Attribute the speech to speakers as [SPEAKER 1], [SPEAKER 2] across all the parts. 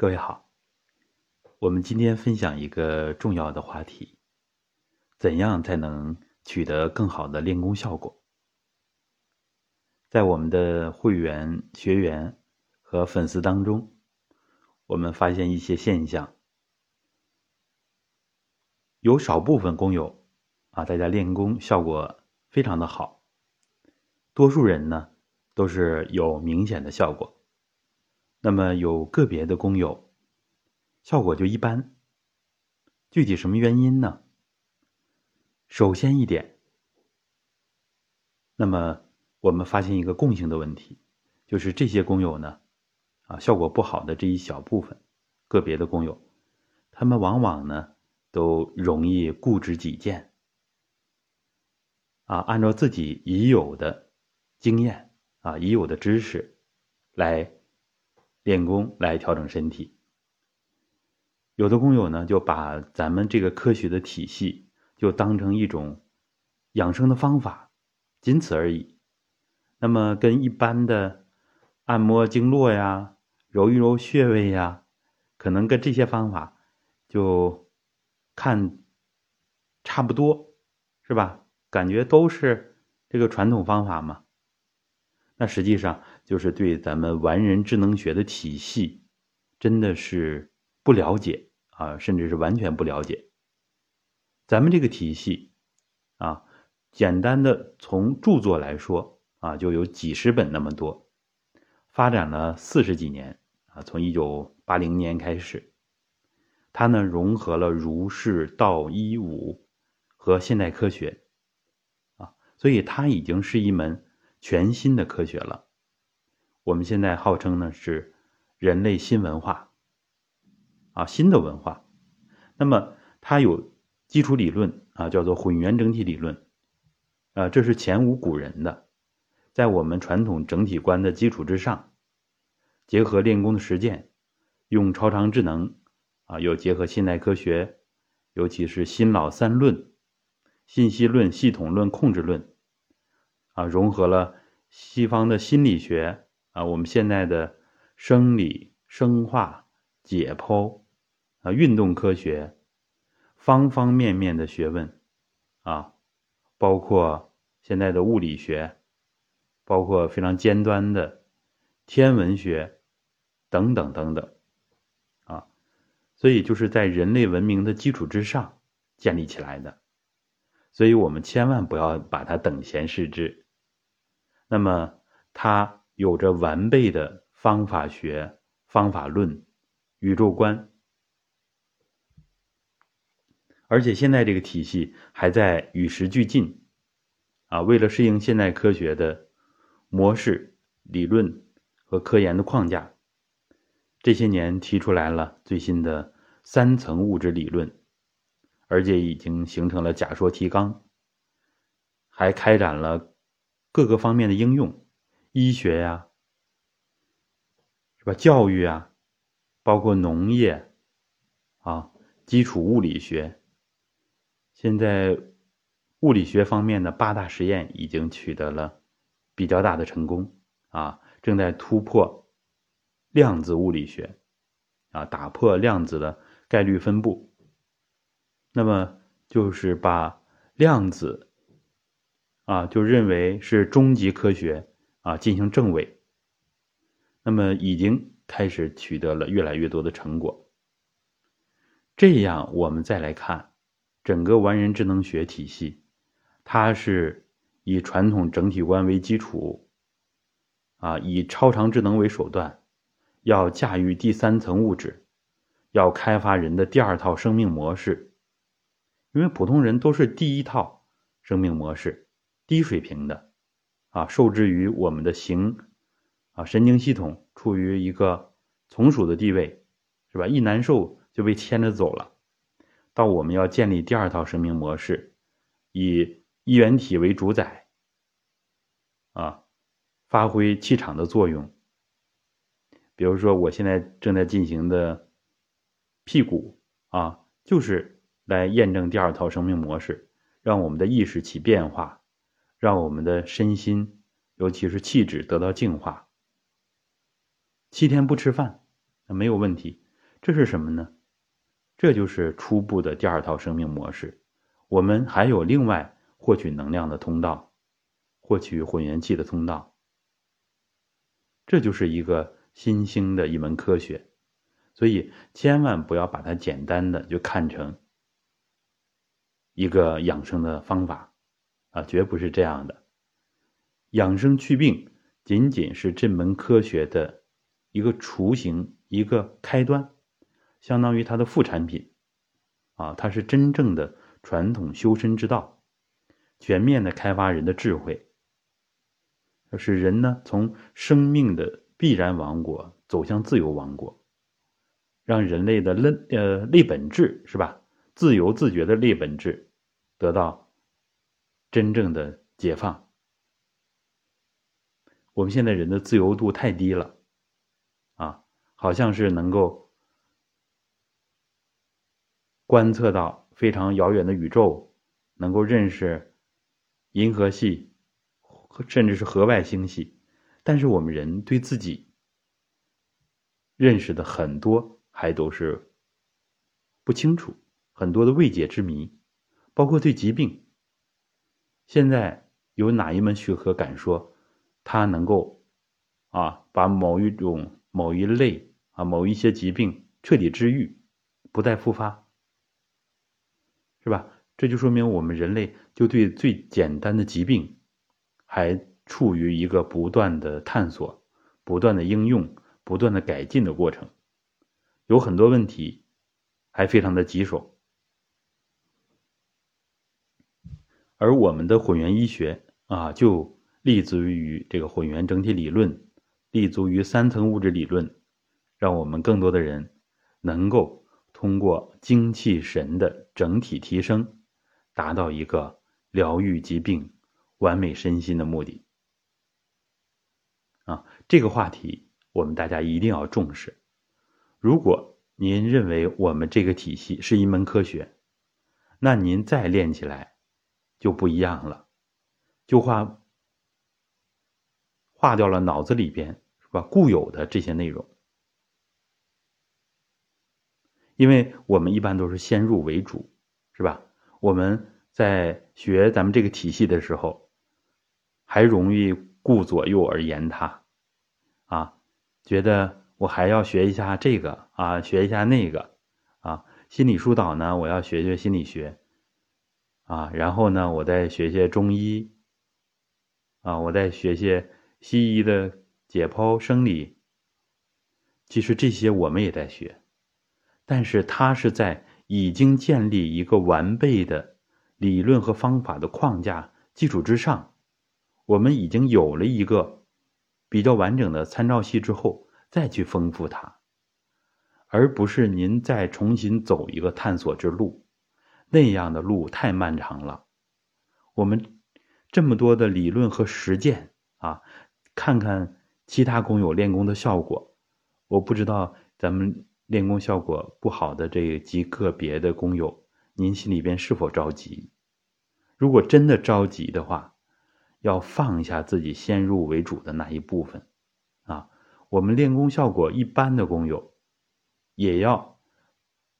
[SPEAKER 1] 各位好，我们今天分享一个重要的话题：怎样才能取得更好的练功效果？在我们的会员、学员和粉丝当中，我们发现一些现象，有少部分工友啊，大家练功效果非常的好，多数人呢都是有明显的效果。那么有个别的工友，效果就一般。具体什么原因呢？首先一点，那么我们发现一个共性的问题，就是这些工友呢，啊，效果不好的这一小部分，个别的工友，他们往往呢都容易固执己见，啊，按照自己已有的经验啊，已有的知识来。练功来调整身体，有的工友呢就把咱们这个科学的体系就当成一种养生的方法，仅此而已。那么跟一般的按摩经络呀、揉一揉穴位呀，可能跟这些方法就看差不多，是吧？感觉都是这个传统方法嘛。那实际上就是对咱们完人智能学的体系，真的是不了解啊，甚至是完全不了解。咱们这个体系啊，简单的从著作来说啊，就有几十本那么多，发展了四十几年啊，从一九八零年开始，它呢融合了儒释道医武和现代科学啊，所以它已经是一门。全新的科学了，我们现在号称呢是人类新文化，啊，新的文化。那么它有基础理论啊，叫做混元整体理论，啊，这是前无古人的，在我们传统整体观的基础之上，结合练功的实践，用超常智能啊，又结合现代科学，尤其是新老三论、信息论、系统论、控制论。啊，融合了西方的心理学啊，我们现在的生理、生化、解剖啊，运动科学，方方面面的学问啊，包括现在的物理学，包括非常尖端的天文学等等等等啊，所以就是在人类文明的基础之上建立起来的，所以我们千万不要把它等闲视之。那么，它有着完备的方法学、方法论、宇宙观，而且现在这个体系还在与时俱进，啊，为了适应现代科学的模式、理论和科研的框架，这些年提出来了最新的三层物质理论，而且已经形成了假说提纲，还开展了。各个方面的应用，医学呀，是吧？教育啊，包括农业啊，基础物理学。现在物理学方面的八大实验已经取得了比较大的成功啊，正在突破量子物理学啊，打破量子的概率分布。那么就是把量子。啊，就认为是终极科学啊，进行证伪。那么已经开始取得了越来越多的成果。这样，我们再来看整个完人智能学体系，它是以传统整体观为基础，啊，以超常智能为手段，要驾驭第三层物质，要开发人的第二套生命模式。因为普通人都是第一套生命模式。低水平的，啊，受制于我们的形，啊，神经系统处于一个从属的地位，是吧？一难受就被牵着走了。到我们要建立第二套生命模式，以一元体为主宰，啊，发挥气场的作用。比如说，我现在正在进行的屁股，啊，就是来验证第二套生命模式，让我们的意识起变化。让我们的身心，尤其是气质得到净化。七天不吃饭，那没有问题，这是什么呢？这就是初步的第二套生命模式。我们还有另外获取能量的通道，获取混元气的通道。这就是一个新兴的一门科学，所以千万不要把它简单的就看成一个养生的方法啊，绝不是这样的。养生祛病仅仅是这门科学的一个雏形，一个开端，相当于它的副产品啊，它是真正的传统修身之道，全面的开发人的智慧。使人呢从生命的必然王国走向自由王国，让人类的内呃内本质是吧？自由自觉的内本质得到真正的解放。我们现在人的自由度太低了，啊，好像是能够观测到非常遥远的宇宙，能够认识银河系。甚至是河外星系，但是我们人对自己认识的很多还都是不清楚，很多的未解之谜，包括对疾病。现在有哪一门学科敢说它能够啊把某一种某一类啊某一些疾病彻底治愈，不再复发，是吧？这就说明我们人类就对最简单的疾病。还处于一个不断的探索、不断的应用、不断的改进的过程，有很多问题还非常的棘手。而我们的混元医学啊，就立足于这个混元整体理论，立足于三层物质理论，让我们更多的人能够通过精气神的整体提升，达到一个疗愈疾病。完美身心的目的啊，这个话题我们大家一定要重视。如果您认为我们这个体系是一门科学，那您再练起来就不一样了，就化化掉了脑子里边是吧固有的这些内容，因为我们一般都是先入为主，是吧？我们在学咱们这个体系的时候。还容易顾左右而言他，啊，觉得我还要学一下这个啊，学一下那个，啊，心理疏导呢，我要学学心理学，啊，然后呢，我再学学中医，啊，我再学些西医的解剖生理。其实这些我们也在学，但是它是在已经建立一个完备的理论和方法的框架基础之上。我们已经有了一个比较完整的参照系之后，再去丰富它，而不是您再重新走一个探索之路，那样的路太漫长了。我们这么多的理论和实践啊，看看其他工友练功的效果，我不知道咱们练功效果不好的这极个别的工友，您心里边是否着急？如果真的着急的话，要放下自己先入为主的那一部分，啊，我们练功效果一般的工友，也要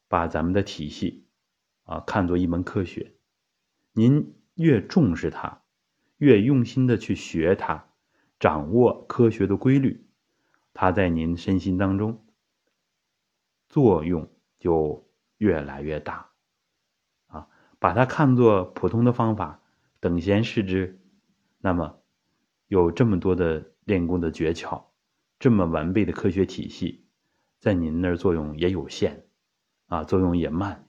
[SPEAKER 1] 把咱们的体系啊看作一门科学。您越重视它，越用心的去学它，掌握科学的规律，它在您身心当中作用就越来越大。啊，把它看作普通的方法，等闲视之。那么，有这么多的练功的诀窍，这么完备的科学体系，在您那儿作用也有限，啊，作用也慢。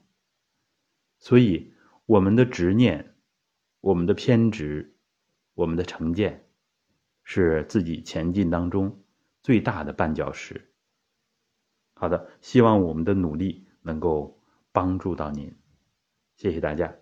[SPEAKER 1] 所以，我们的执念、我们的偏执、我们的成见，是自己前进当中最大的绊脚石。好的，希望我们的努力能够帮助到您，谢谢大家。